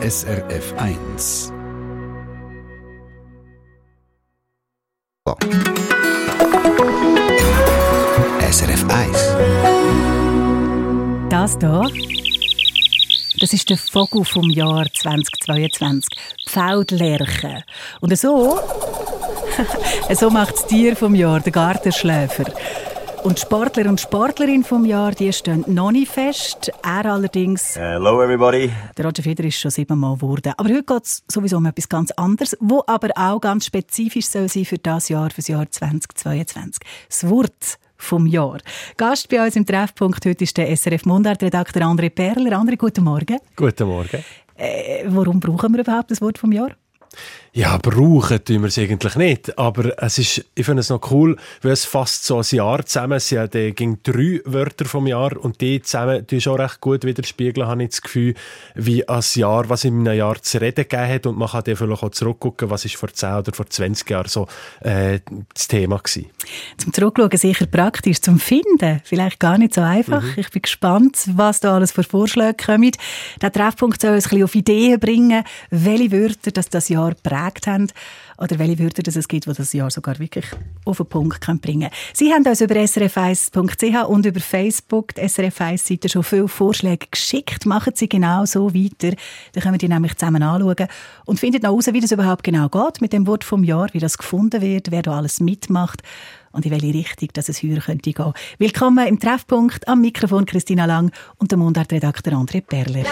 SRF 1. SRF 1. Das hier, das ist der Vogel vom Jahr 2022, die Feldlerche. Und so, so macht das Tier vom Jahr, der Gartenschläfer. Und Sportler und Sportlerin vom Jahr, die stehen noch nicht fest. Er allerdings... Hello everybody. Der Roger Federer ist schon siebenmal geworden. Aber heute geht es sowieso um etwas ganz anderes, wo aber auch ganz spezifisch soll sein für das Jahr, für das Jahr 2022. Das Wort vom Jahr. Gast bei uns im Treffpunkt heute ist der SRF Mundart-Redakteur André Perler. André, guten Morgen. Guten Morgen. Äh, warum brauchen wir überhaupt das Wort vom Jahr? Ja, brauchen tun wir es eigentlich nicht. Aber es ist, ich finde es noch cool, weil es fast so ein Jahr zusammen es sind. Ja, ging drei Wörter vom Jahr und die zusammen die schon recht gut widerspiegeln, habe ich das Gefühl, wie ein Jahr, was in einem Jahr zu reden gegeben hat. Und man kann dann vielleicht auch zurückgucken, was ist vor 10 oder vor 20 Jahren so äh, das Thema war. Zum Zurückschauen sicher praktisch, zum Finden vielleicht gar nicht so einfach. Mhm. Ich bin gespannt, was da alles für Vorschläge kommen. Der Treffpunkt soll uns ein bisschen auf Ideen bringen, welche Wörter das, das Jahr prägt haben oder welche Wörter es gibt, die das Jahr sogar wirklich auf den Punkt bringen können. Sie haben uns über srf1.ch und über Facebook, die SRF1-Seite, schon viele Vorschläge geschickt. Machen Sie genau so weiter. Dann können wir die nämlich zusammen anschauen und finden noch heraus, wie das überhaupt genau geht mit dem Wort vom Jahr, wie das gefunden wird, wer da alles mitmacht und in welche Richtung dass es höher könnte gehen. Willkommen im Treffpunkt am Mikrofon Christina Lang und der Mundartredakteur André Perler.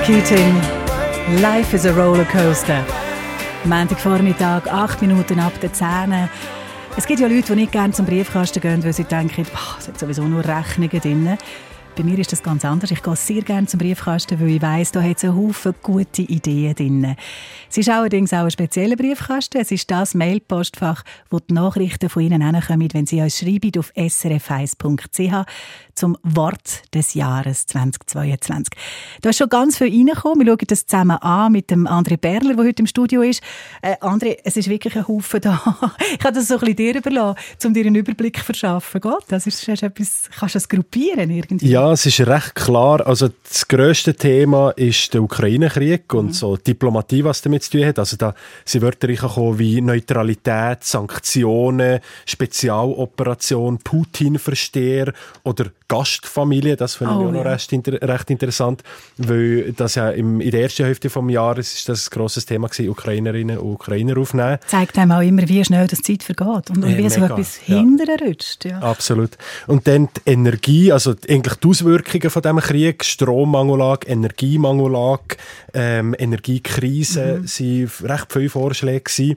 Ronan Keating. Life is a Rollercoaster. Montagvormittag, 8 Minuten ab der 10. Es gibt ja Leute, die nicht gerne zum Briefkasten gehen, weil sie denken, es hat sowieso nur Rechnungen drin. Bei mir ist das ganz anders. Ich gehe sehr gerne zum Briefkasten, weil ich weiss, da hat es einen Haufen gute Ideen drin. Es ist allerdings auch ein spezieller Briefkasten. Es ist das Mailpostfach, wo die Nachrichten von Ihnen hinkommen, wenn Sie uns schreiben auf srf1.ch zum Wort des Jahres 2022. Da ist schon ganz viel reingekommen. Wir schauen das zusammen an mit dem André Berler, der heute im Studio ist. Äh, André, es ist wirklich ein Haufen da. ich habe das so ein bisschen dir überlassen, um dir einen Überblick zu verschaffen. Geht das? Ist, ist etwas, kannst du das gruppieren irgendwie? Ja, es ist recht klar. Also das grösste Thema ist der Ukraine-Krieg und mhm. so Diplomatie, was damit zu tun hat. Also da sind Wörter reingekommen wie Neutralität, Sanktionen, Spezialoperation, Putin-Versteher oder Gastfamilie, das finde oh, ich auch noch ja. recht, inter recht, interessant, weil das ja im, in der ersten Hälfte des Jahres ist das ein grosses Thema gewesen, Ukrainerinnen und Ukrainer aufnehmen. Zeigt einem auch immer, wie schnell das Zeit vergeht und, und wie so etwas ja. rutscht. Ja. Absolut. Und dann die Energie, also eigentlich die Auswirkungen von diesem Krieg, Strommangelage, Energiemangellage, ähm, Energiekrise, mhm. sind recht viele Vorschläge gewesen.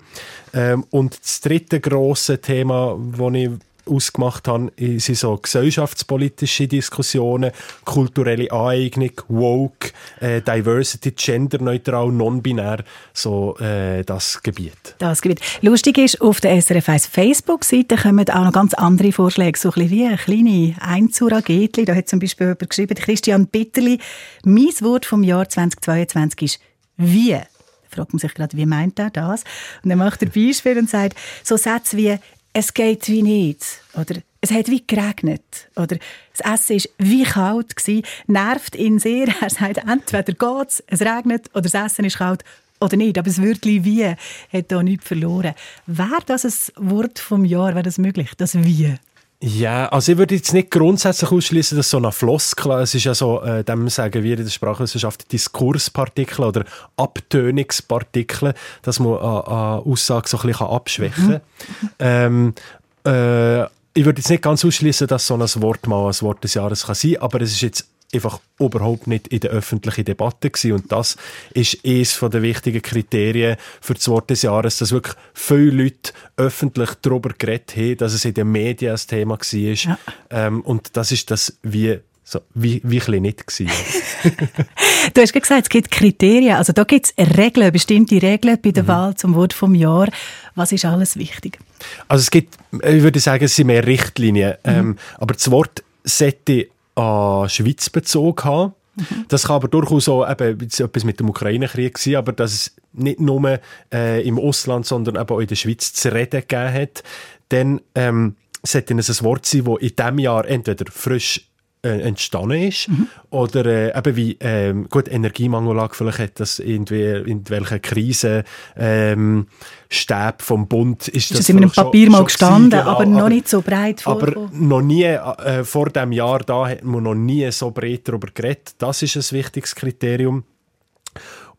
Ähm, und das dritte grosse Thema, das ich ausgemacht habe, sind so gesellschaftspolitische Diskussionen, kulturelle Aneignung, woke, äh, Diversity, genderneutral, non-binär, so äh, das Gebiet. Das Gebiet. Lustig ist, auf der SRF 1 Facebook-Seite kommen auch noch ganz andere Vorschläge, so ein wie eine kleine Einzuragetli. Da hat zum Beispiel jemand geschrieben, Christian Bitterli, mein Wort vom Jahr 2022 ist «Wie». Fragt man sich gerade, wie meint er das? Und dann macht er Beispiel und sagt, so Sätze wie es geht wie nicht. Oder es hat wie geregnet. Oder das Essen war wie kalt. Gewesen, nervt ihn sehr. Er sagt, entweder geht es regnet, oder das Essen ist kalt, oder nicht. Aber das Wörtchen «wie» hat hier nichts verloren. Wäre das ein Wort vom Jahr, wäre das möglich, das «wie»? Ja, also ich würde jetzt nicht grundsätzlich ausschließen, dass so eine Floskel, es ist ja so, äh, dem sagen wir in der Sprachwissenschaft Diskurspartikel oder Abtönungspartikel, dass man eine, eine Aussage so ein bisschen abschwächen kann. Mhm. Ähm, äh, ich würde jetzt nicht ganz ausschließen, dass so ein Wort mal ein Wort des Jahres kann sein, aber es ist jetzt einfach überhaupt nicht in der öffentlichen Debatte gewesen. Und das ist eines der wichtigen Kriterien für das Wort des Jahres, dass wirklich viele Leute öffentlich darüber geredet haben, dass es in den Medien ein Thema war. Ja. Ähm, und das ist das wie so, wie, wie ein nicht gewesen. du hast gesagt, es gibt Kriterien. Also da gibt es Regeln, bestimmte Regeln bei der mhm. Wahl zum Wort vom Jahr. Was ist alles wichtig? Also es gibt, ich würde sagen, es sind mehr Richtlinien. Mhm. Ähm, aber das Wort sollte an Schweiz bezogen haben. Mhm. Das kann aber durchaus auch eben etwas mit dem Ukraine-Krieg sein, aber dass es nicht nur äh, im Ausland, sondern eben auch in der Schweiz zu reden gegeben hat. Dann ähm, sollte es ein Wort sein, das in diesem Jahr entweder frisch äh, entstanden ist. Mhm. Oder äh, eben wie, ähm, gut, Energiemangelage, vielleicht hat das irgendwie in welcher Krise ähm, Stäbe vom Bund ist, ist das, in einem Papier schon, mal gestanden, gewesen, genau, aber noch nicht so breit vorgekommen. Aber noch nie, äh, vor dem Jahr da hat man noch nie so breit darüber geredet. Das ist ein wichtiges Kriterium.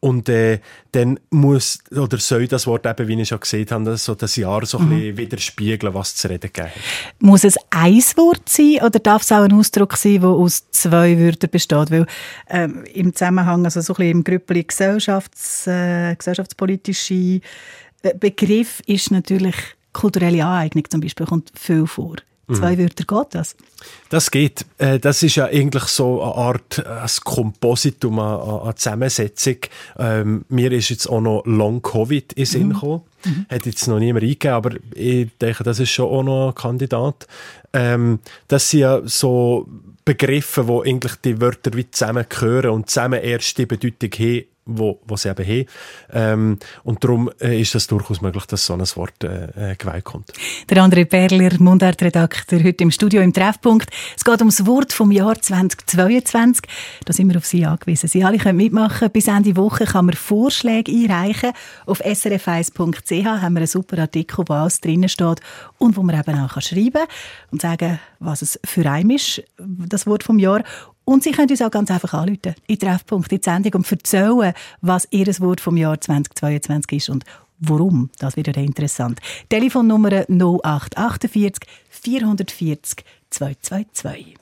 Und äh, dann muss oder soll das Wort eben, wie ich schon gesehen habe, so das Jahr so mhm. ein bisschen widerspiegeln, was zu reden gibt. Muss es ein Wort sein oder darf es auch ein Ausdruck sein, der aus zwei Wörtern besteht? Weil ähm, im Zusammenhang, also so ein bisschen im Grüppeli Gesellschafts-, äh, gesellschaftspolitische äh, Begriff ist natürlich kulturelle Aneignung zum Beispiel, kommt viel vor. Zwei mhm. Wörter geht das? Das geht. Äh, das ist ja eigentlich so eine Art ein Kompositum, eine Zusammensetzung. Ähm, mir ist jetzt auch noch Long Covid in Sinn mhm. gekommen. Mhm. Hat jetzt noch niemand eingegeben, aber ich denke, das ist schon auch noch ein Kandidat. Ähm, das sind ja so Begriffe, wo eigentlich die Wörter wie zusammengehören und zusammen erst die Bedeutung haben, wo, wo sie eben haben. Ähm, und darum äh, ist es durchaus möglich, dass so ein Wort äh, äh, geweiht kommt. Der André Perler, Mundartredakteur, heute im Studio im Treffpunkt. Es geht um das Wort vom Jahr 2022. Da sind wir auf Sie angewiesen. Sie alle können mitmachen. Bis Ende Woche kann man Vorschläge einreichen. Auf srf1.ch haben wir einen super Artikel, wo alles drinnen steht und wo man eben auch schreiben kann und sagen, was es für einen ist, das Wort vom Jahr. Und Sie können uns auch ganz einfach anrufen, in Treffpunkt, in die Sendung und erzählen, was Ihr Wort vom Jahr 2022 ist und warum. Das wird ja interessant. Telefonnummer 0848 440 222.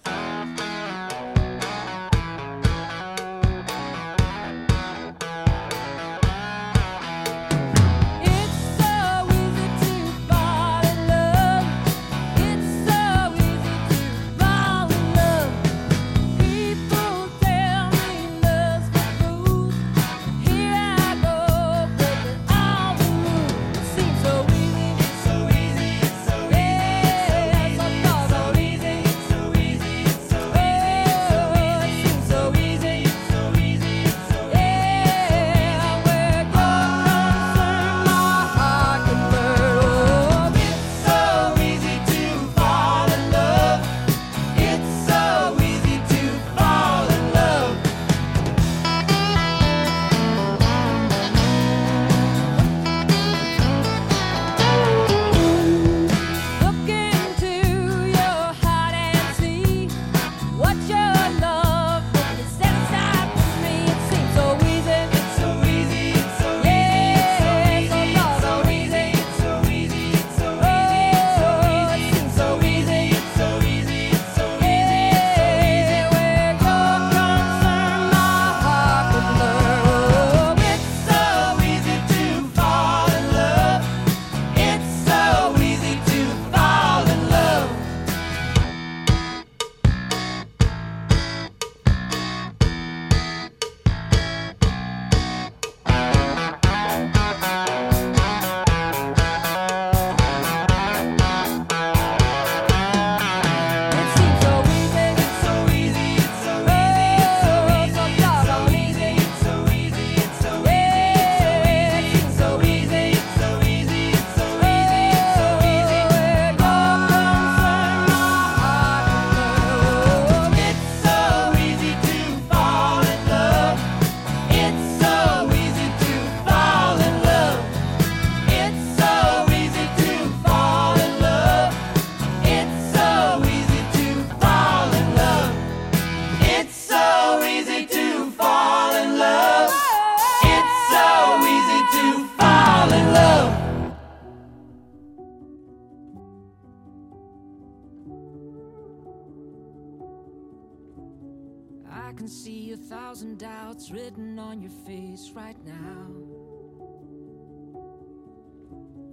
I can see a thousand doubts written on your face right now.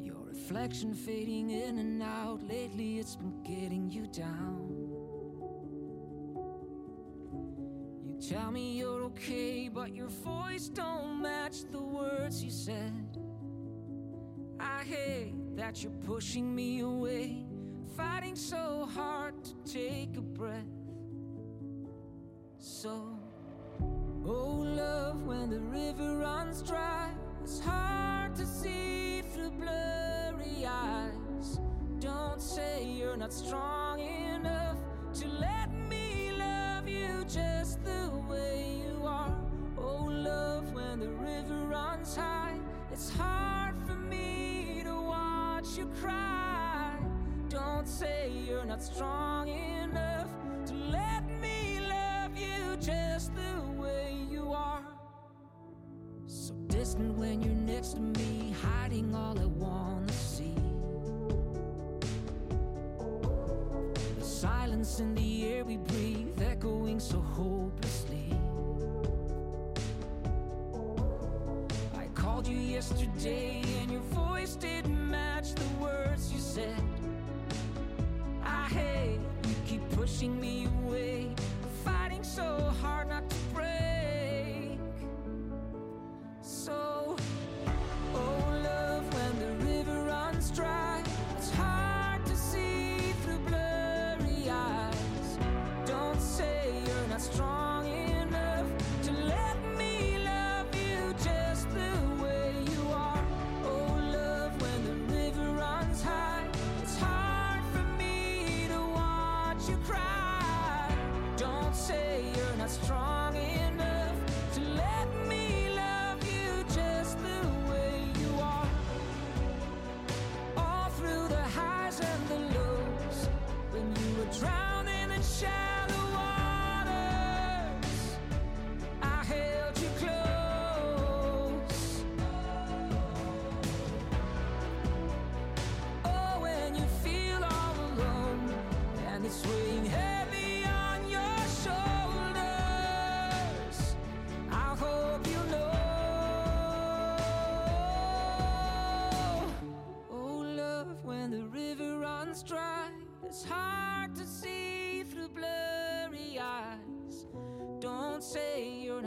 Your reflection fading in and out. Lately, it's been getting you down. You tell me you're okay, but your voice don't match the words you said. I hate that you're pushing me away, fighting so hard to take a breath. So, oh love, when the river runs dry, it's hard to see through blurry eyes. Don't say you're not strong enough to let me love you just the way you are. Oh love, when the river runs high, it's hard for me to watch you cry. Don't say you're not strong enough distant when you're next to me, hiding all I wanna see. The silence in the air we breathe, echoing so hopelessly. I called you yesterday, and your voice didn't match the words you said. I hate you keep pushing me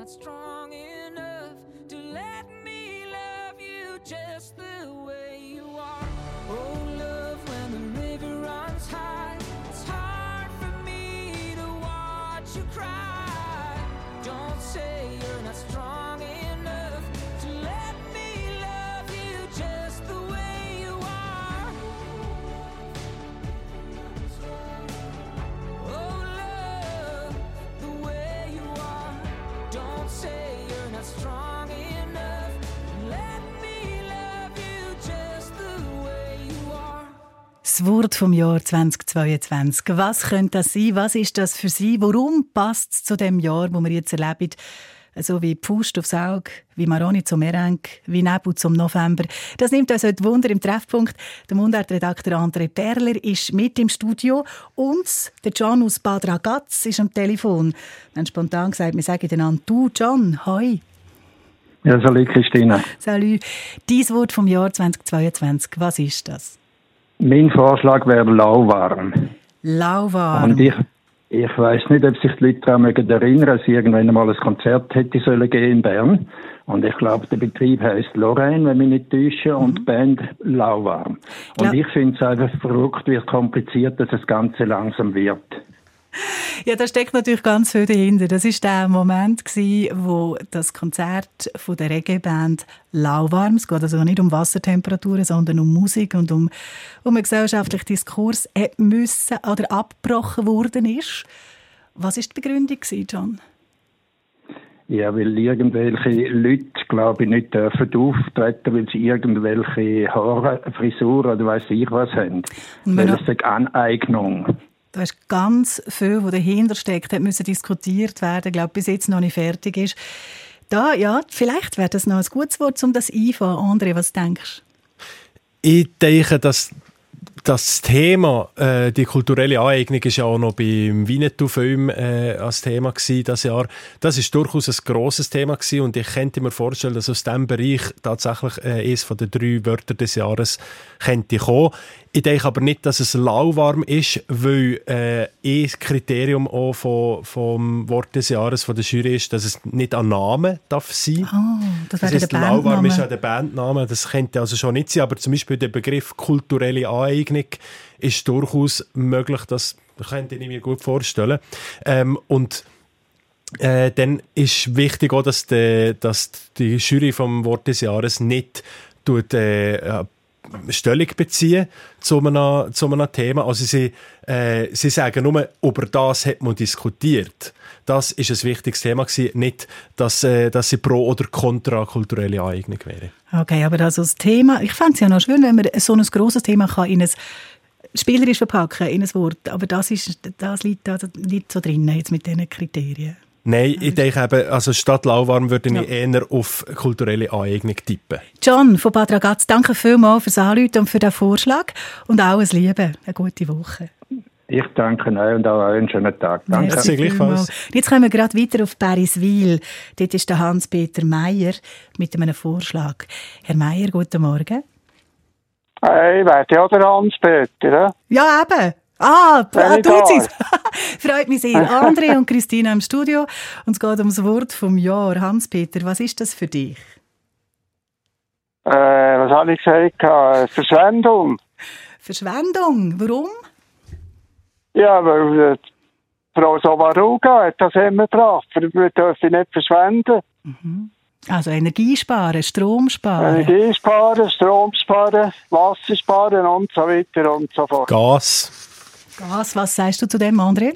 not strong Das Wort vom Jahr 2022. Was könnte das sein? Was ist das für Sie? Warum passt es zu dem Jahr, wo wir jetzt erleben? So wie Pfust aufs Auge, wie Maroni zum Merengue, wie Nebel zum November. Das nimmt uns heute Wunder im Treffpunkt. Der Mundartredakteur André Perler ist mit im Studio und der John aus Bad Ragaz ist am Telefon. Wir haben spontan gesagt, wir sagen einander «Du, John, hoi». Ja, salut Christina. Salut. Dein Wort vom Jahr 2022, was ist das? Mein Vorschlag wäre lauwarm. Lauwarm. Und ich, ich weiß nicht, ob sich die Leute daran mögen erinnern, dass irgendwann einmal ein Konzert hätte sollen gehen in Bern. Und ich glaube, der Betrieb heißt Lorraine, wenn mich nicht täusche, und die Band Lauwarm. Und Ja. ich finde es einfach verrückt, wie kompliziert dass das Ganze langsam wird. Ja, da steckt natürlich ganz viel dahinter. Das ist der Moment, gewesen, wo das Konzert von der Reggae-Band Lauwarm, es geht also nicht um Wassertemperaturen, sondern um Musik und um, um einen gesellschaftlichen Diskurs, hat müssen oder abgebrochen worden ist. Was ist die Begründung, gewesen, John? Ja, weil irgendwelche Leute, glaube ich, nicht dürfen auftreten, weil sie irgendwelche Haare, Frisur oder weiß ich was haben. Und Weil es eine Aneignung. Da ist ganz viel, was dahinter steckt, hat müssen diskutiert werden, glaube bis jetzt noch nicht fertig ist. Da, ja, vielleicht wäre das noch ein gutes Wort, um das einfangen. André, was denkst du? Ich denke, dass das Thema, äh, die kulturelle Aneignung ist ja auch noch beim Winnetou-Film äh, als Thema gewesen, das Jahr. Das ist durchaus ein grosses Thema gewesen und ich könnte mir vorstellen, dass aus diesem Bereich tatsächlich äh, eines den drei Wörter des Jahres könnte kommen. Ich denke aber nicht, dass es lauwarm ist, weil äh, ein Kriterium auch vom, vom Wort des Jahres von der Jury ist, dass es nicht ein Name darf sein. Oh, das Das wäre heißt, der lauwarm ist ja der Bandname, das könnte also schon nicht sein, aber zum Beispiel der Begriff kulturelle Aneignung ist durchaus möglich, das könnte ich mir gut vorstellen. Ähm, und äh, dann ist wichtig auch, dass die, dass die Jury vom Wort des Jahres nicht tut, äh, Stellung beziehen zu einem, zu einem Thema. Also sie, äh, sie sagen nur, über das hat man diskutiert. Das ist ein wichtiges Thema gewesen, nicht, dass, äh, dass sie pro oder kontra kulturelle Aneignung wäre. Okay, aber also das Thema, ich fände es ja noch schön, wenn man so ein grosses Thema kann in ein spielerisch verpacken in ein Wort, aber das, ist, das liegt da nicht so drin jetzt mit diesen Kriterien. Nein, ich denke eben, also statt lauwarm würde ich Ja. eher auf kulturelle Aneignung tippen. John von Bad Ragaz, danke vielmals fürs Anrufen und für den Vorschlag und auch ein Liebe, eine gute Woche. Ich danke euch und auch euch einen schönen Tag. Danke. Merci gleichfalls. Jetzt kommen wir gerade weiter auf Pariswil. Dort ist der Hans-Peter Meier mit einem Vorschlag. Herr Meier, guten Morgen. Hey, wer ja der Hans-Peter, Ja, eben. Ah, ah nicht tut wahr. sie's. Freut mich sehr. André und Christina im Studio. Und es geht ums Wort vom Jahr. Hans-Peter, was ist das für dich? äh, was habe ich gesagt? Äh, Verschwendung. Verschwendung. Warum? Ja, weil äh, Frau Somaruga hat das immer gebracht. Wir dürfen nicht verschwenden. Also Energie sparen, Strom sparen. Energie sparen, Strom sparen, Wasser sparen und so weiter und so fort. Gas. Gas, was sagst du zu dem, André?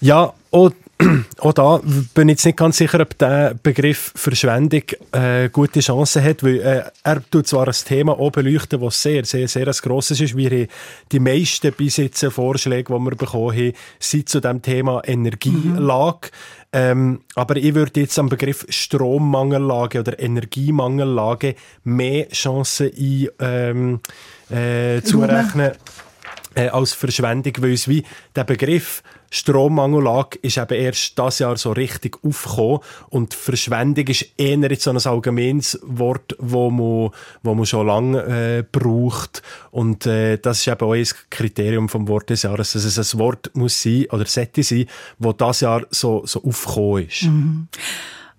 Ja, auch, auch da bin ich jetzt nicht ganz sicher, ob der Begriff Verschwendung äh, gute Chancen hat, weil äh, er tut zwar ein Thema auch beleuchten, das sehr, sehr, sehr ein grosses ist. Wir haben die meisten bis jetzt Vorschläge, die wir bekommen haben, sind zu dem Thema Energielage. Ähm, aber ich würde jetzt am Begriff Strommangellage oder Energiemangellage mehr Chancen ein, ähm, äh, zurechnen äh, als Verschwendung, weil es wie der Begriff Strommangellage ist eben erst das Jahr so richtig aufgekommen. Und Verschwendung ist eher jetzt so ein allgemeines Wort, wo man, wo man schon lange äh, braucht. Und äh, das ist eben auch ein Kriterium vom Wort des Jahres, dass es ein Wort muss sein oder sollte sein, wo das Jahr so, so aufgekommen ist.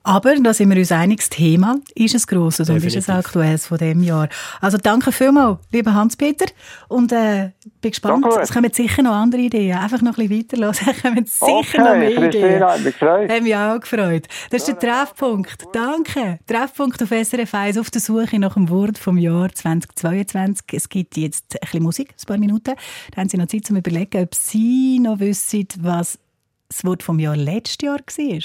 Aber, da sind wir uns einig, das Thema ist ein grosses und ist ein Definitiv. aktuelles von dem Jahr. Also danke vielmals, lieber Hans-Peter. Und äh, bin gespannt, gut. es kommen sicher noch andere Ideen. Einfach noch ein bisschen weiterhören, es kommen sicher noch Okay, mehr Ideen. Christina, hat mich gefreut. Haben mich auch gefreut. Das ist der Treffpunkt. Danke. Treffpunkt auf SRF 1 auf der Suche nach dem Wort vom Jahr 2022. Es gibt jetzt ein bisschen Musik, ein paar Minuten. Da haben Sie noch Zeit zum Überlegen, ob Sie noch wissen, was das Wort vom Jahr letztes Jahr war.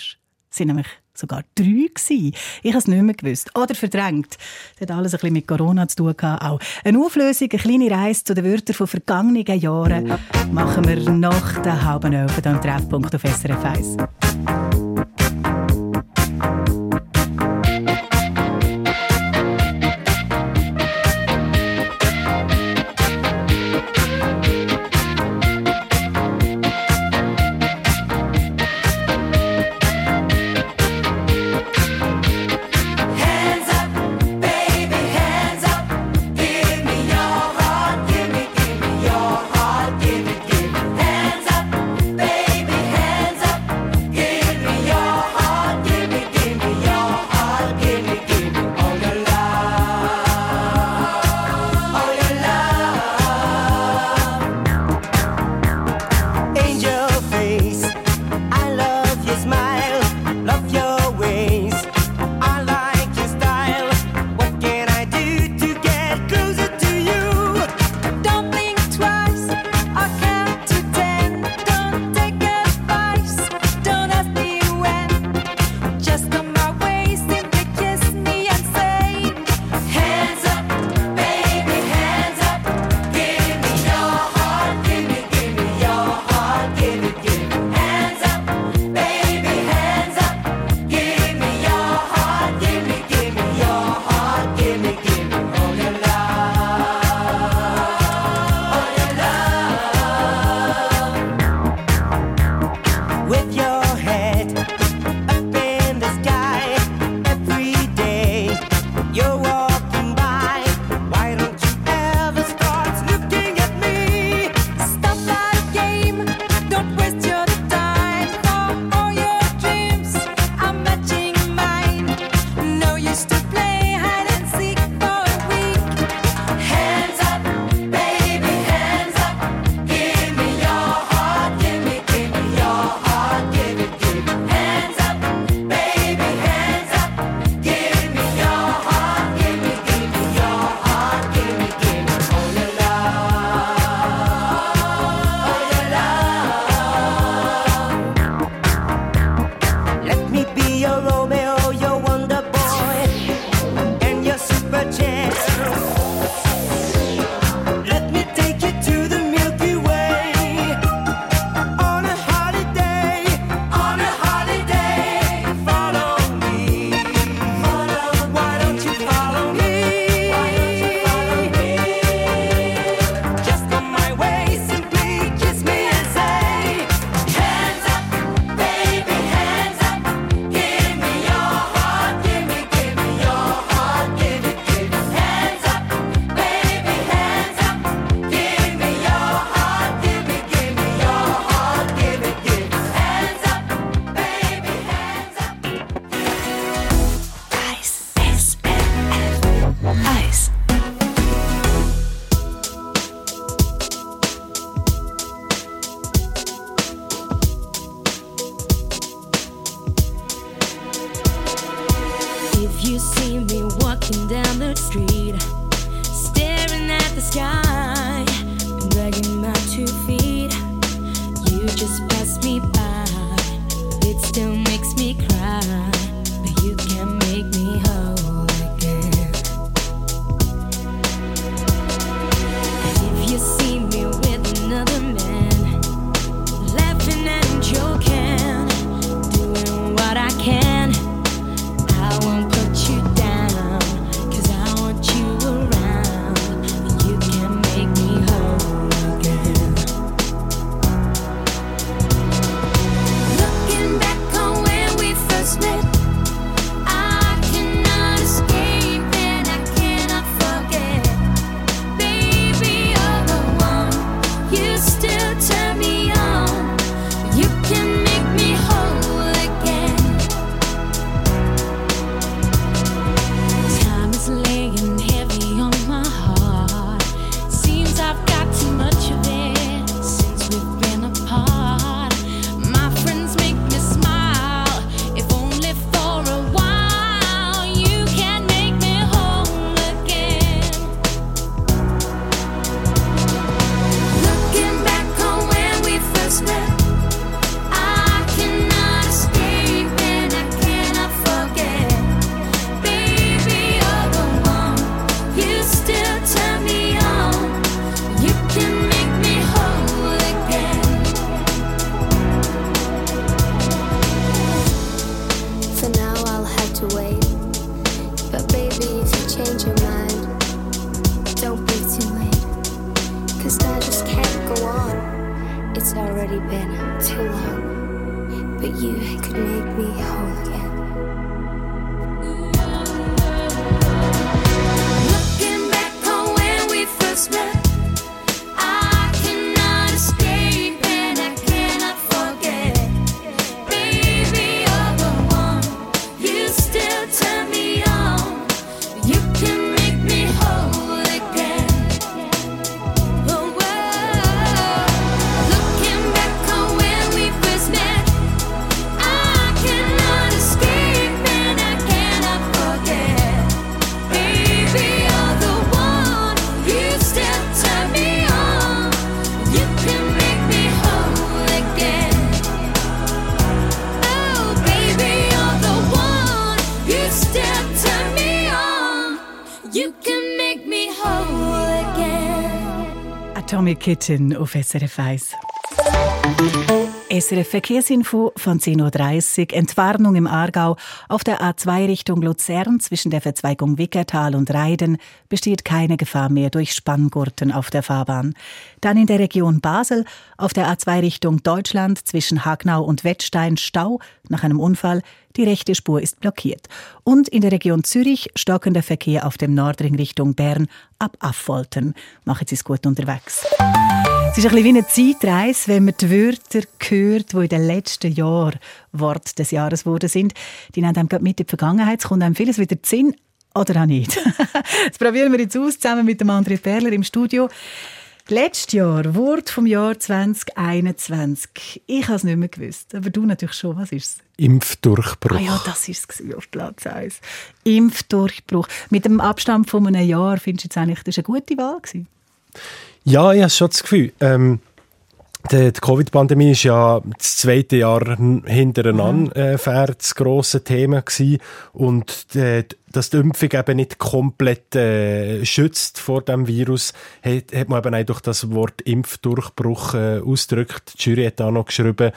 Sind nämlich sogar drei gewesen. Ich habe es nicht mehr gewusst. Oder verdrängt. Das hat alles ein bisschen mit Corona zu tun gehabt. Auch eine Auflösung, eine kleine Reise zu den Wörtern von vergangenen Jahren machen wir nach der halben Elf hier am Treffpunkt auf SRF 1. again. Atomic Kitten auf SRF 1. SRF Verkehrsinfo von 10.30 Uhr. Entwarnung im Aargau. Auf der A2 Richtung Luzern zwischen der Verzweigung Wickertal und Reiden besteht keine Gefahr mehr durch Spanngurten auf der Fahrbahn. Dann in der Region Basel auf der A2 Richtung Deutschland zwischen Hagnau und Wettstein Stau nach einem Unfall. Die rechte Spur ist blockiert. Und in der Region Zürich stockender Verkehr auf dem Nordring Richtung Bern ab Affolten. Machen Sie es gut unterwegs. Es ist ein bisschen wie eine Zeitreise, wenn man die Wörter hört, die in den letzten Jahren Wort des Jahres geworden sind. Die nehmen einem gerade mit in die Vergangenheit. Es kommt einem vieles wieder zu Sinn oder auch nicht. das probieren wir jetzt aus, zusammen mit dem André Perler im Studio. Letztes Jahr, Wort vom Jahr 2021. Ich habe es nicht mehr gewusst, aber du natürlich schon. Was ist es? Impfdurchbruch. Ah ja, das war es auf Platz 1. Impfdurchbruch. Mit dem Abstand von einem Jahr findest du jetzt eigentlich, das war eine gute Wahl? Gewesen? Ja, ich habe schon das Gefühl. Ähm, die, die Covid-Pandemie ist ja das zweite Jahr hintereinander äh, das grosse Thema gewesen. und äh, dass die Impfung eben nicht komplett äh, schützt vor dem Virus, hat, hat man eben auch durch das Wort Impfdurchbruch äh, ausgedrückt. Die Jury hat da noch geschrieben,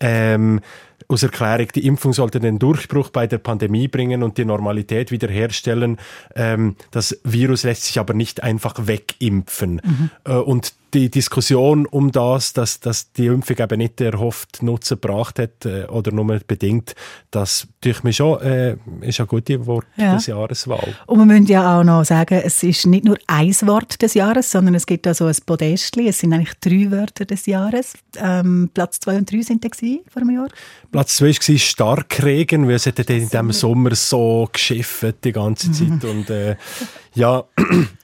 ähm, aus Erklärung, die Impfung sollte den Durchbruch bei der Pandemie bringen und die Normalität wiederherstellen. Ähm, das Virus lässt sich aber nicht einfach wegimpfen. Mhm. Äh, und die Diskussion um das, dass, dass die Impfung eben nicht der erhoffte Nutzen gebracht hat äh, oder nur bedingt, das durch mich schon äh, ist ein gutes Wort Ja. des Jahreswahl. Und wir müssen ja auch noch sagen, es ist nicht nur ein Wort des Jahres, sondern es gibt da so ein Podestli. Es sind eigentlich drei Wörter des Jahres. Ähm, Platz zwei und drei sind da gewesen vor einem Jahr. Platz zwei war Starkregen, weil es hat in diesem Sommer so geschifft die ganze Zeit. Und äh, ja,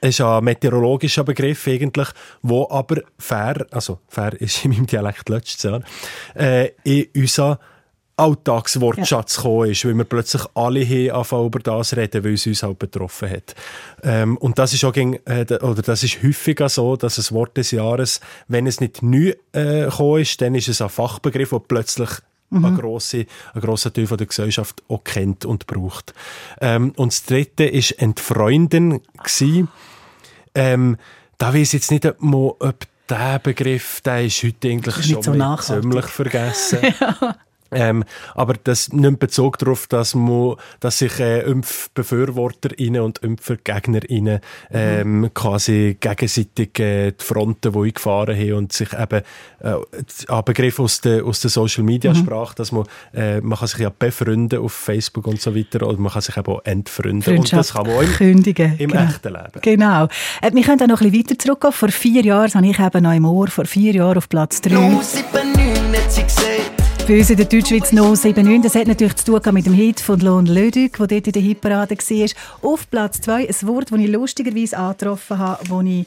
es ist ein meteorologischer Begriff eigentlich, wo aber fair, also fair ist in meinem Dialekt letztes Jahr, äh, in unser Alltagswortschatz gekommen ist, weil wir plötzlich alle angefangen über das reden, weil es uns halt betroffen hat. Ähm, und das ist auch gegen, äh, oder das ist häufiger so, dass das Wort des Jahres, wenn es nicht neu äh, gekommen ist, dann ist es ein Fachbegriff, der plötzlich ein grosse, ein grosser Teil von der Gesellschaft auch kennt und braucht. Ähm, und das dritte ist Entfreunden. Ähm, da weiß ich jetzt nicht, ob, der Begriff, der ist heute eigentlich schon so ziemlich vergessen. Ähm, aber das nimmt Bezug darauf, dass, man, dass sich äh, ImpfbefürworterInnen und ImpfergegnerInnen ähm, quasi gegenseitig äh, die Fronten, die eingefahren haben und sich eben äh, ein Begriff aus der, aus der Social Media Sprache, dass man, äh, man kann sich ja befreunden auf Facebook und so weiter oder man kann sich eben auch entfreunden und das kann man auch im, kündigen. im genau. echten Leben. Genau. Äh, wir können auch noch ein bisschen weiter zurückgehen. Vor vier Jahren, das habe ich eben noch im Ohr, vor vier Jahren auf Platz 3. Bei uns in der Deutschschweiz No 79. Das hat natürlich zu tun mit dem Hit von Lohn Lödig, der dort in der Hitparade war. Auf Platz 2 ein Wort, das ich lustigerweise angetroffen habe, wo ich die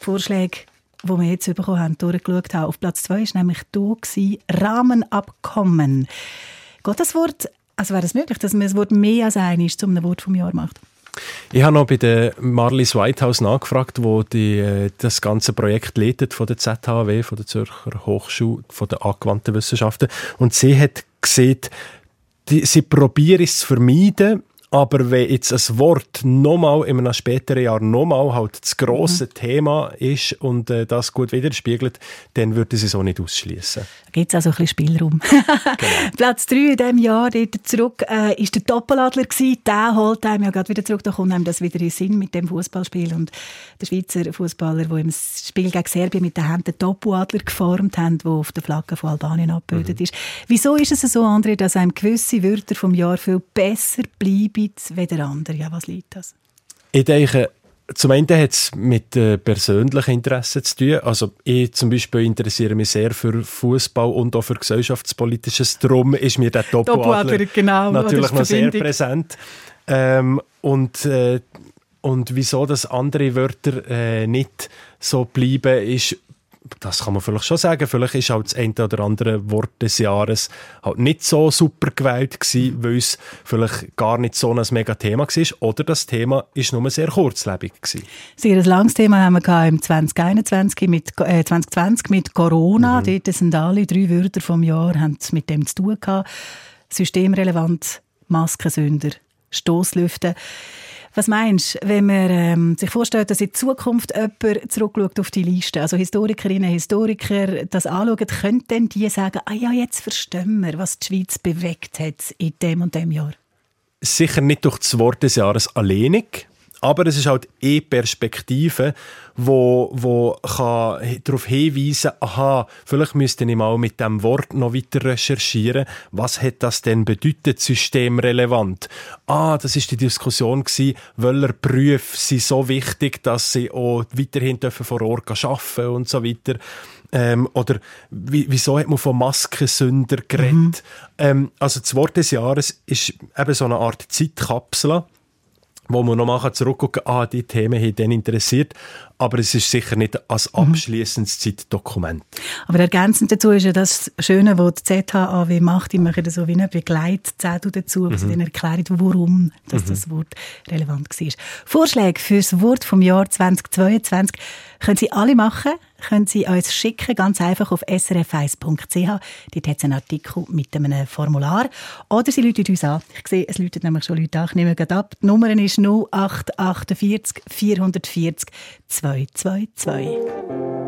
Vorschläge, die wir jetzt bekommen haben, durchgeschaut habe. Auf Platz 2 war nämlich gewesen, Rahmenabkommen. Geht das Wort, also wäre es möglich, dass man das Wort mehr als eines zu einem Wort vom Jahr macht? Ich habe noch bei der Marlies Whitehouse nachgefragt, wo die äh, das ganze Projekt leitet von der ZHW, von der Zürcher Hochschule, von der angewandten Wissenschaften. Und sie hat gesehen, die, sie probieren es zu vermeiden, aber wenn jetzt ein Wort nochmal in einem späteren Jahr nochmal halt das grosse Thema ist und äh, das gut widerspiegelt, dann würde sie es auch nicht ausschließen. Da gibt es also ein bisschen Spielraum. Platz 3 in diesem Jahr dort zurück äh, ist der Doppeladler gewesen. Der holt einem ja gerade wieder zurück. Da kommt einem das wieder in den Sinn mit dem Fußballspiel und der Schweizer Fußballer, der im Spiel gegen Serbien mit den Händen den Doppeladler geformt haben, der auf der Flagge von Albanien abgebildet ist. Wieso ist es so, André, dass einem gewisse Wörter vom Jahr viel besser bleiben als andere? Ja, was liegt das? Ich denke, zum einen hat es mit äh, persönlichen Interessen zu tun. Also ich zum Beispiel interessiere mich sehr für Fußball und auch für gesellschaftspolitisches. Darum ist mir der Doppel-Adler, genau, natürlich noch sehr präsent. Ähm, und, äh, und wieso das andere Wörter äh, nicht so bleiben, ist das kann man vielleicht schon sagen. Vielleicht ist halt das eine oder andere Wort des Jahres halt nicht so super gewählt gewesen, weil es vielleicht gar nicht so ein mega Thema war. Oder das Thema ist nur sehr kurzlebig gewesen. Sehr ein langes Thema haben wir im 2021 mit, äh, 2020 mit Corona. Dort sind alle drei Wörter vom Jahr haben mit dem zu tun gehabt. Systemrelevant, Maskensünder, Stoßlüfte. Was meinst du, wenn man ähm, sich vorstellt, dass in Zukunft jemand zurückschaut auf die Liste, also Historikerinnen, Historiker das anschauen, könnten die sagen, ah ja, jetzt verstehen wir, was die Schweiz bewegt hat in dem und dem Jahr? Sicher nicht durch das Wort des Jahres alleinig, aber es ist halt eh Perspektive, wo, wo kann darauf hinweisen, aha, vielleicht müsste ich mal mit dem Wort noch weiter recherchieren. Was hat das denn bedeutet, systemrelevant? Ah, das ist die Diskussion gewesen, welcher Berufe sind so wichtig, dass sie auch weiterhin dürfen vor Ort arbeiten und so weiter. Ähm, oder wie, wieso hat man von Maskensünder geredet? Ähm, also das Wort des Jahres ist eben so eine Art Zeitkapsel, wo man nochmal zurückgucken kann, ah, die Themen haben dann interessiert, aber es ist sicher nicht als abschließendes Zeitdokument. Aber ergänzend dazu ist ja das Schöne, was die ZHAW macht. Die machen so wie eine Begleitzettel dazu, wo sie dann erklären, warum dass das Wort relevant war. Vorschläge für das Wort vom Jahr 2022 können Sie alle machen. Können Sie uns schicken, ganz einfach auf srf1.ch. Dort hat es einen Artikel mit einem Formular. Oder Sie rufen uns an. Ich sehe, es läutet nämlich schon Leute an. Ich nehme gerade ab. Die Nummer ist 0848 440 222.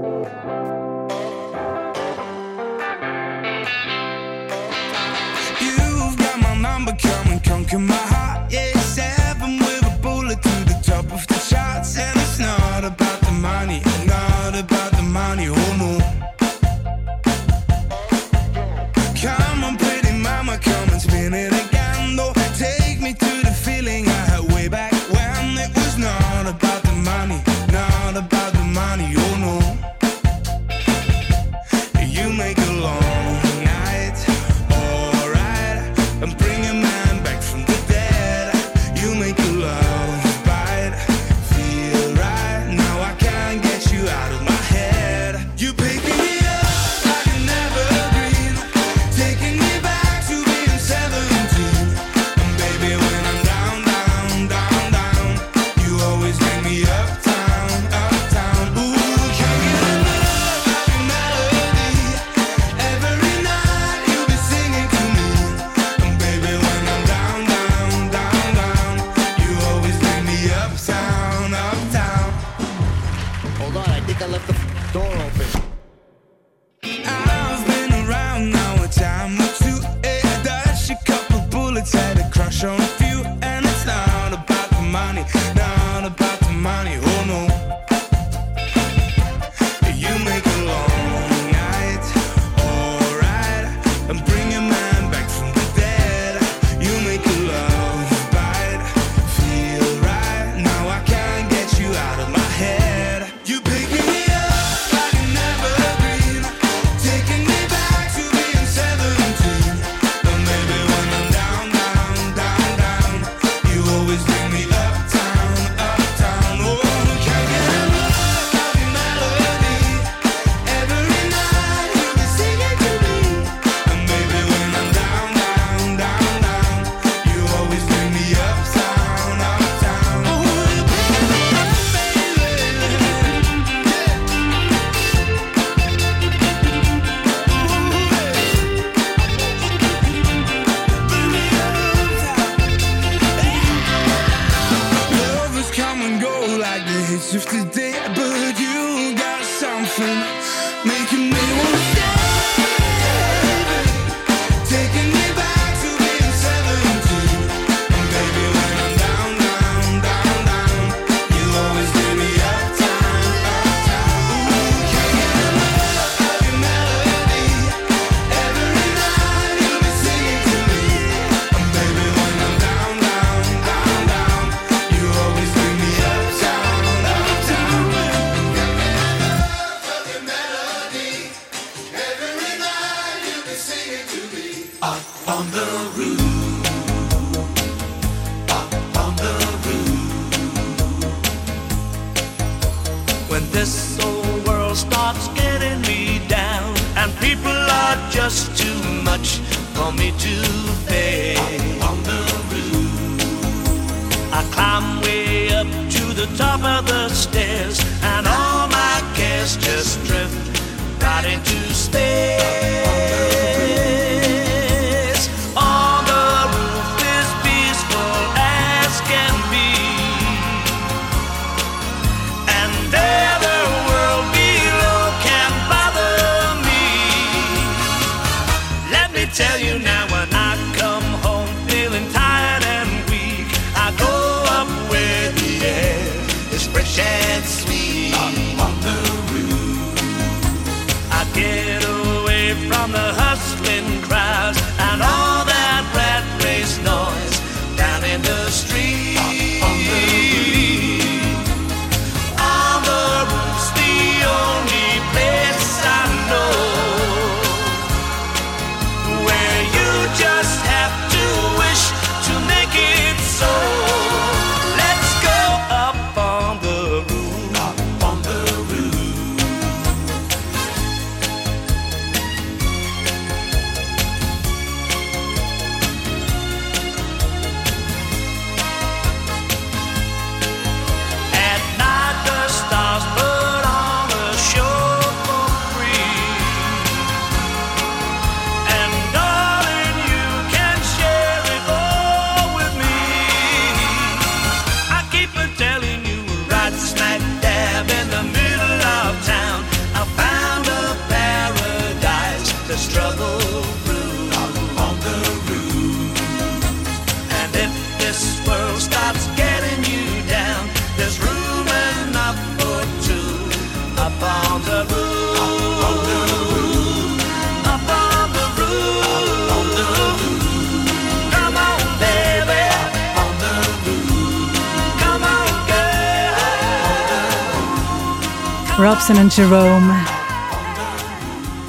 girl. Robson und Jerome.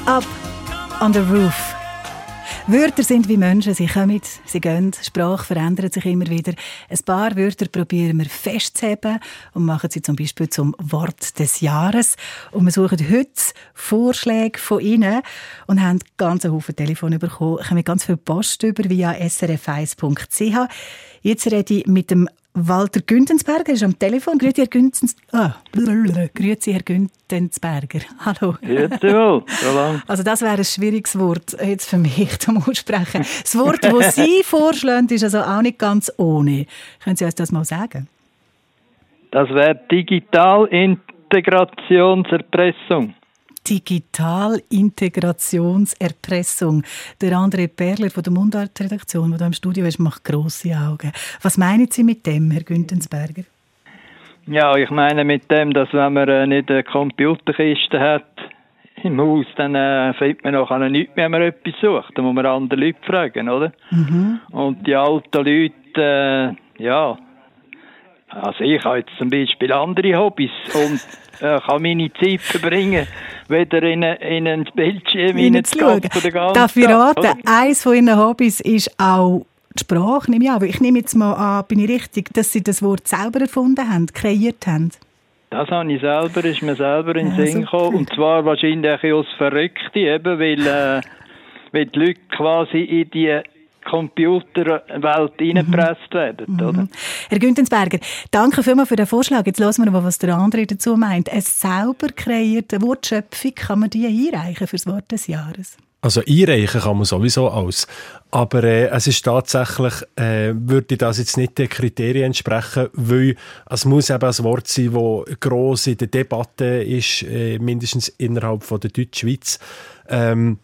Up on the roof. Wörter sind wie Menschen, sie kommen, sie gehen, Sprache verändert sich immer wieder. Ein paar Wörter probieren wir festzuheben und machen sie zum Beispiel zum Wort des Jahres. Und wir suchen heute Vorschläge von Ihnen und haben ganz einen Haufen Telefone bekommen, kommen ganz viel Post über via srf1.ch. Jetzt rede ich mit dem Walter Güntensberger, er ist am Telefon. Grüezi, Herr Güntensberger. Ah, blablabla. Grüezi, Herr Güntensberger. Hallo. Grüezi wohl. Also das wäre ein schwieriges Wort jetzt für mich zum Aussprechen. Das Wort, das Sie vorschlagen, ist also auch nicht ganz ohne. Können Sie uns das mal sagen? Das wäre Digitalintegrationserpressung. Digitalintegrationserpressung. Der André Perler von der Mundart-Redaktion, der hier im Studio ist, macht grosse Augen. Was meinen Sie mit dem, Herr Güntensberger? Ja, ich meine mit dem, dass wenn man äh, nicht eine Computerkiste hat im Haus, dann äh, findet man nachher nichts mehr, wenn man etwas sucht. Dann muss man andere Leute fragen, oder? Mhm. Und die alten Leute, äh, ja, also ich habe jetzt zum Beispiel andere Hobbys und äh, kann meine Zeit verbringen, weder in, in ein Bildschirm Hineinzuschauen. Darf ich raten, oder? eines von Ihren Hobbys ist auch die Sprache, nehme ich an. Ich nehme jetzt mal an, bin ich richtig, dass Sie das Wort selber erfunden haben, kreiert haben? Das habe ich selber, ist mir selber in den Ja, Sinn gekommen. Und zwar wahrscheinlich aus Verrückte, eben, weil, äh, weil die Leute quasi in die Computerwelt reingepresst werden, oder? Herr Güntensberger, danke vielmals für den Vorschlag. Jetzt hören wir mal, was der andere dazu meint. Eine sauber kreierte Wortschöpfung, kann man die einreichen für das Wort des Jahres? Also einreichen kann man sowieso alles. Aber äh, es ist tatsächlich, äh, würde das jetzt nicht den Kriterien entsprechen, weil es muss eben ein Wort sein, das gross in der Debatte ist, äh, mindestens innerhalb von der Deutschschweiz. Ähm,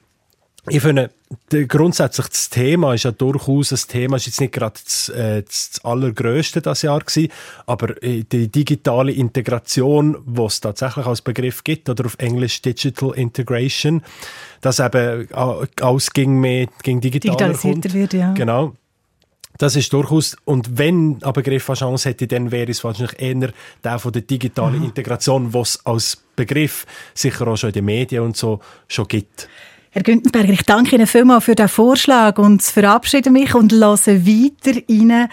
ich finde, grundsätzlich das Thema ist ja durchaus ein Thema, ist jetzt nicht gerade das, äh, das allergrößte das Jahr gewesen, aber äh, die digitale Integration, was es tatsächlich als Begriff gibt, oder auf Englisch Digital Integration, das eben äh, alles gegen mehr, gegen digitaler Digitalisierter kommt. wird, ja. Genau. Das ist durchaus, und wenn ein Begriff eine Chance hätte, dann wäre es wahrscheinlich eher der von der digitalen Mhm. Integration, was als Begriff sicher auch schon in den Medien und so schon gibt. Herr Güntensberger, ich danke Ihnen vielmals für den Vorschlag und verabschiede mich und lasse weiter rein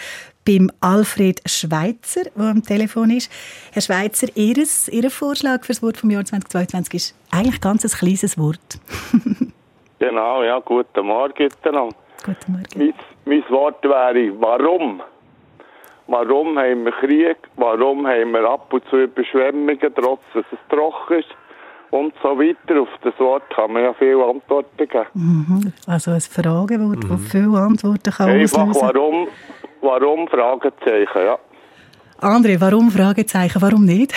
beim Alfred Schweitzer, der am Telefon ist. Herr Schweitzer, Ihres, Ihr Vorschlag für das Wort vom Jahr 2022 ist eigentlich ganz ein kleines Wort. Genau, ja, guten Morgen miteinander. Guten Morgen. Mein, mein Wort wäre, warum? Warum haben wir Krieg? Warum haben wir ab und zu Überschwemmungen, trotz dass es trocken ist? Und so weiter. Auf das Wort kann man ja viele Antworten geben. Mhm. Also ein Fragewort, das viele Antworten kann Einfach, auslösen warum, warum? Fragezeichen, ja. André, warum? Fragezeichen, warum nicht?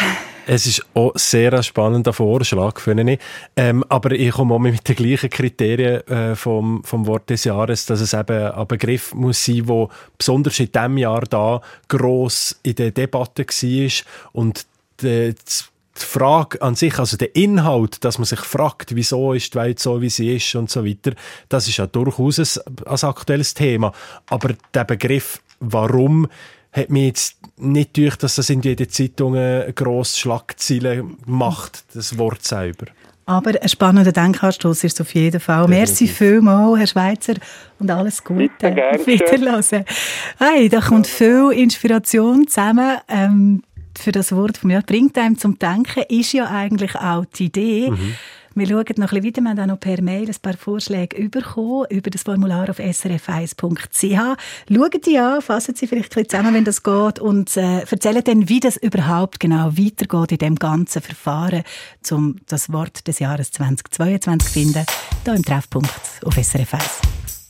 Es ist auch sehr ein spannender Vorschlag, finde ich. Ähm, aber ich komme auch mit den gleichen Kriterien äh, vom, vom Wort des Jahres, dass es eben ein Begriff muss sein, der besonders in diesem Jahr da gross in der Debatte war und die, die Frage an sich, also der Inhalt, dass man sich fragt, wieso ist die Welt so, wie sie ist und so weiter, das ist ja durchaus ein, ein aktuelles Thema. Aber der Begriff, warum, hat mir jetzt nicht durch, dass das in jeder Zeitung grosse Schlagzeilen macht, das Wort selber. Aber ein spannender Denkanstoß ist es auf jeden Fall. Merci vielmals, Herr Schweitzer, und alles Gute. Bitte, Wiederhören. Hey, da kommt viel Inspiration zusammen. Ähm, für das Wort vom Jahr bringt einem zum Denken, ist ja eigentlich auch die Idee. Wir schauen noch ein bisschen weiter. Wir haben auch noch per Mail ein paar Vorschläge bekommen über das Formular auf srf1.ch. Schauen die an, fassen sie vielleicht ein bisschen zusammen, wenn das geht und äh, erzählen dann, wie das überhaupt genau weitergeht in dem ganzen Verfahren, um das Wort des Jahres 2022 zu finden, hier im Treffpunkt auf SRF 1.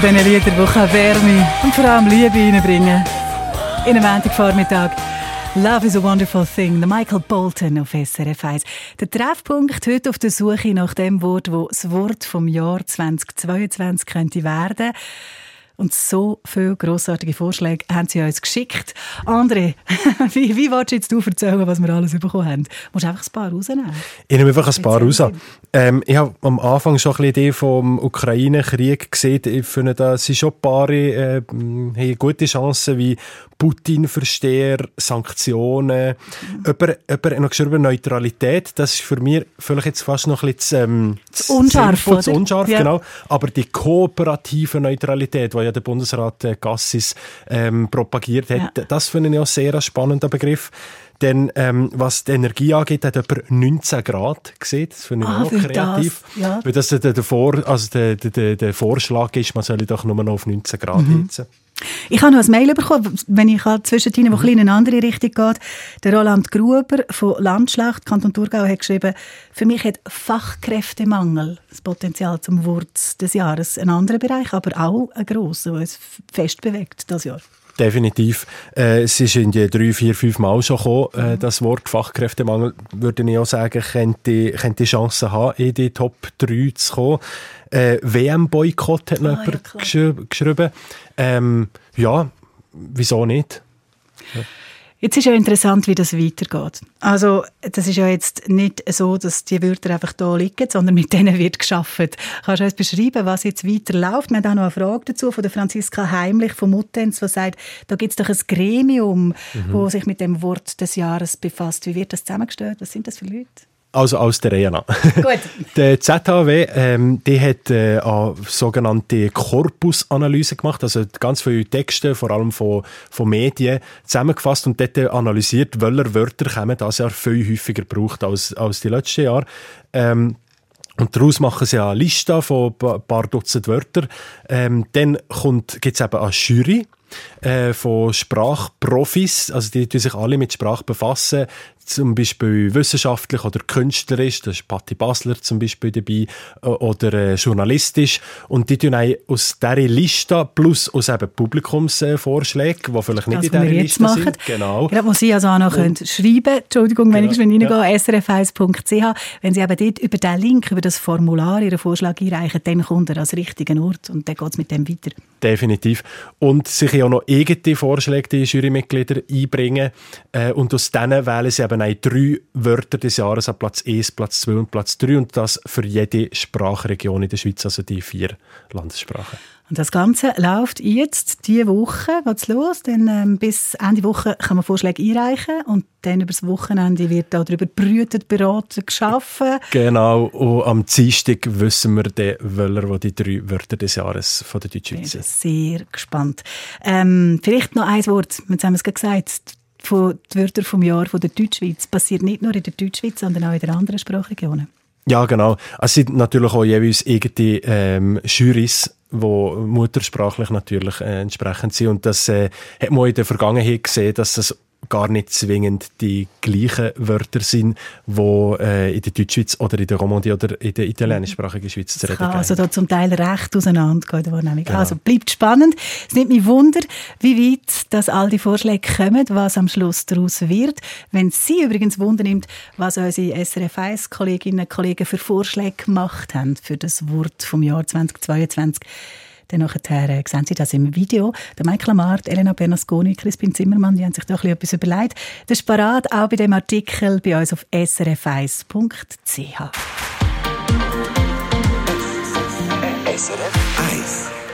von diesen Liedern, die kann Wärme und vor allem Liebe reinbringen In einem Montagvormittag. Love is a wonderful thing. Der Michael Bolton auf SRF 1. Der Treffpunkt heute auf der Suche nach dem Wort, wo das Wort vom Jahr 2022 könnte werden. Und so viele grossartige Vorschläge haben sie uns geschickt. André, wie, wie willst du jetzt du erzählen, was wir alles bekommen haben? Du musst einfach ein paar rausnehmen. Ich nehme einfach ein paar raus. Ähm, ich habe am Anfang schon ein bisschen die Idee vom Ukraine-Krieg gesehen. Ich finde, da sind schon ein paar äh, haben gute Chancen wie Putin-Versteher, Sanktionen. Jemand, jemand noch geschrieben, Neutralität. Das ist für mich vielleicht jetzt fast noch ein bisschen ähm, Zu unscharf, sinnvoll, zu unscharf Ja. genau. Aber die kooperative Neutralität, die ja der Bundesrat äh, Gassis ähm, propagiert hat, Ja. das finde ich auch sehr ein spannender Begriff. Denn ähm, was die Energie angeht, hat jemand 19 Grad gesehen. Das finde ich Ah, auch kreativ. das, ja. Weil das der, der, Vor, also der, der- der, Vorschlag ist, man soll doch nur noch auf 19 Grad Mhm. heizen. Ich habe noch ein Mail bekommen, wenn ich halt zwischendrin, wo bisschen in eine andere Richtung geht. Der Roland Gruber von Landschlacht, Kanton Thurgau, hat geschrieben, für mich hat Fachkräftemangel das Potenzial zum Wort des Jahres. Ein anderer Bereich, aber auch ein grosser, der uns fest bewegt das Jahr. Definitiv. Äh, es ist in die drei, vier, fünf Mal schon gekommen. Äh, das Wort Fachkräftemangel, würde ich auch sagen, könnte, könnte Chancen haben, in die Top 3 zu kommen. Äh, WM-Boykott hat noch Ah, jemand geschri- geschrieben. Ähm, ja, wieso nicht? Jetzt ist ja interessant, wie das weitergeht. Also, das ist ja jetzt nicht so, dass die Wörter einfach da liegen, sondern mit denen wird geschafft. Kannst du uns beschreiben, was jetzt weiterläuft? Wir haben auch noch eine Frage dazu von der Franziska Heimlich von Muttenz, die sagt, da gibt es doch ein Gremium, Mhm. wo sich mit dem Wort des Jahres befasst. Wie wird das zusammengestellt? Was sind das für Leute? Also aus der nach. Gut. Der ZHW, ähm, die hat äh, eine sogenannte Korpusanalyse gemacht, also ganz viele Texte, vor allem von, von Medien, zusammengefasst und dort analysiert, welche Wörter kommen das Jahr viel häufiger gebraucht als, als die letzten Jahre. Ähm, und daraus machen sie eine Liste von ein paar Dutzend Wörtern. Ähm, dann gibt es eben eine Jury äh, von Sprachprofis, also die, die sich alle mit Sprache befassen, zum Beispiel wissenschaftlich oder künstlerisch, da ist Patti Basler zum Beispiel dabei, äh, oder äh, journalistisch. Und die tun auch aus dieser Liste plus aus eben Publikumsvorschlägen, die vielleicht nicht Das, in dieser wir jetzt Liste machen. sind. Genau. Gerade, wo Sie also auch noch können schreiben Entschuldigung, wenn Genau, ich schon ja. reingehen, srf1.ch, wenn Sie eben dort über den Link, über das Formular Ihren Vorschlag einreichen, dann kommt er als richtigen Ort und dann geht es mit dem weiter. Definitiv. Und sich ja auch noch eigene Vorschläge, die Jurymitglieder einbringen. Äh, und aus denen wählen sie eben auch drei Wörter des Jahres an Platz 1, Platz 2 und Platz 3. Und das für jede Sprachregion in der Schweiz, also die vier Landessprachen. Und das Ganze läuft jetzt diese Woche, geht's los, denn ähm, bis Ende Woche kann man Vorschläge einreichen und dann über das Wochenende wird darüber brütet, beraten, geschaffen. Genau. Und am Dienstag wissen wir dann, welcher die drei Wörter des Jahres von der Deutschschweiz sind. Sehr gespannt. Ähm, vielleicht noch ein Wort, jetzt haben wir es gerade gesagt, von die Wörter vom Jahr von der Deutschschweiz passiert nicht nur in der Deutschschweiz, sondern auch in den anderen Sprachregionen. Ja, genau. Es sind natürlich auch jeweils eigene ähm, Jurys, die muttersprachlich natürlich äh, entsprechend sind. Und das äh, hat man in der Vergangenheit gesehen, dass das gar nicht zwingend die gleichen Wörter sind, die äh, in der Deutschschweiz oder in der Romandie oder in der italienischsprachigen Schweiz zu reden kann also da zum Teil recht auseinandergehen in der Wahrnehmung. Genau. Also bleibt spannend. Es nimmt mich Wunder, wie weit dass all die Vorschläge kommen, was am Schluss daraus wird. Wenn Sie übrigens Wunder nimmt, was unsere SRF 1 Kolleginnen und Kollegen für Vorschläge gemacht haben für das Wort vom Jahr 2022, dann nachher äh, sehen Sie das im Video. Der Michael Amart, Elena Bernasconi, Crispin Zimmermann, die haben sich da etwas überlegt. Das ist parat auch bei dem Artikel bei uns auf srf1.ch. SRF 1.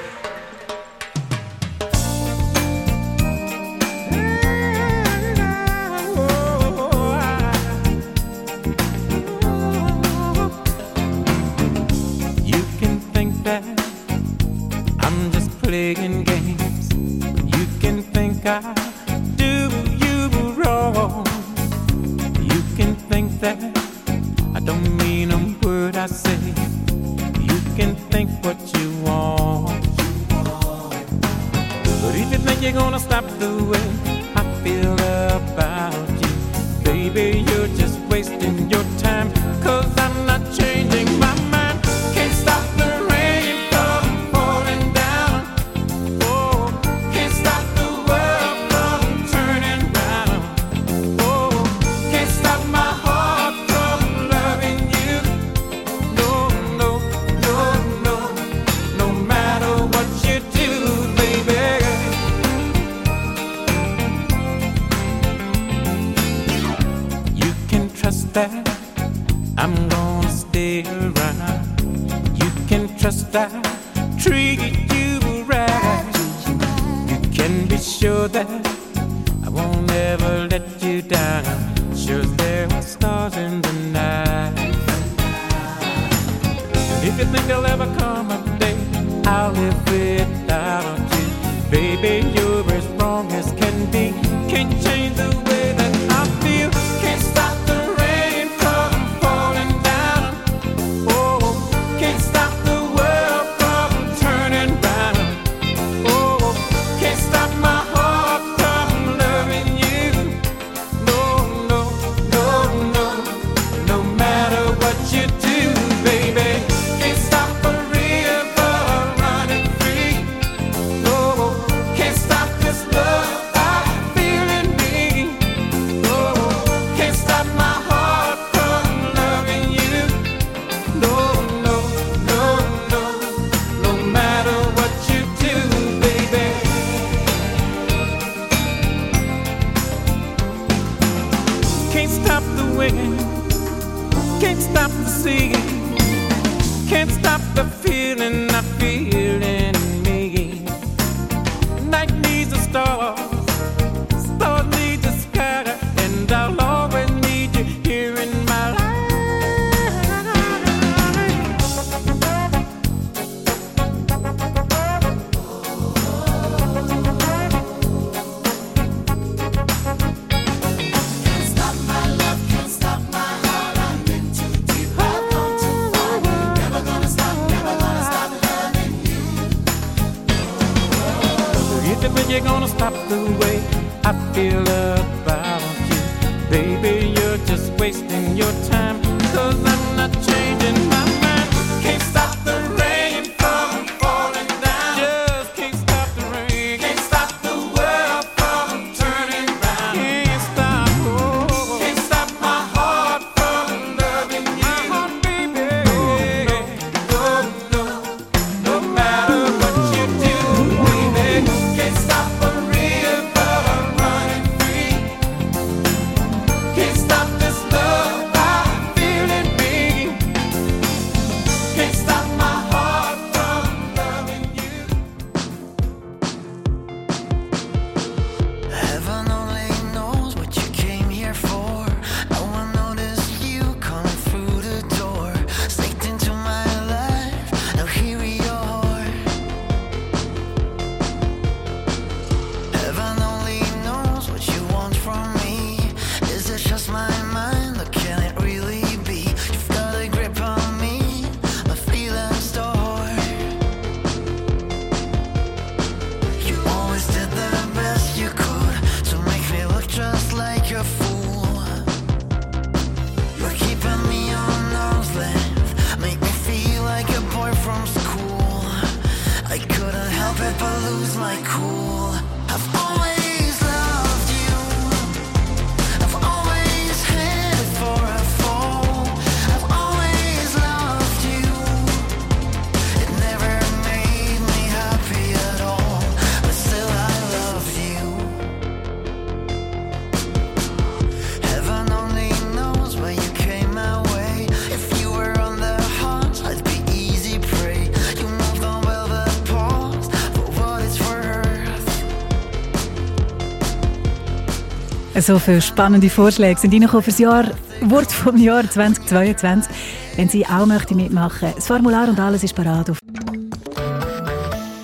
So viele spannende Vorschläge sind reingekommen für das Jahr, Wort vom Jahr 2022. Wenn Sie auch möchten mitmachen, das Formular und alles ist parat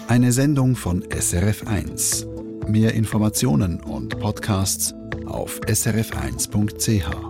Eine Sendung von SRF1. Mehr Informationen und Podcasts auf srf1.ch.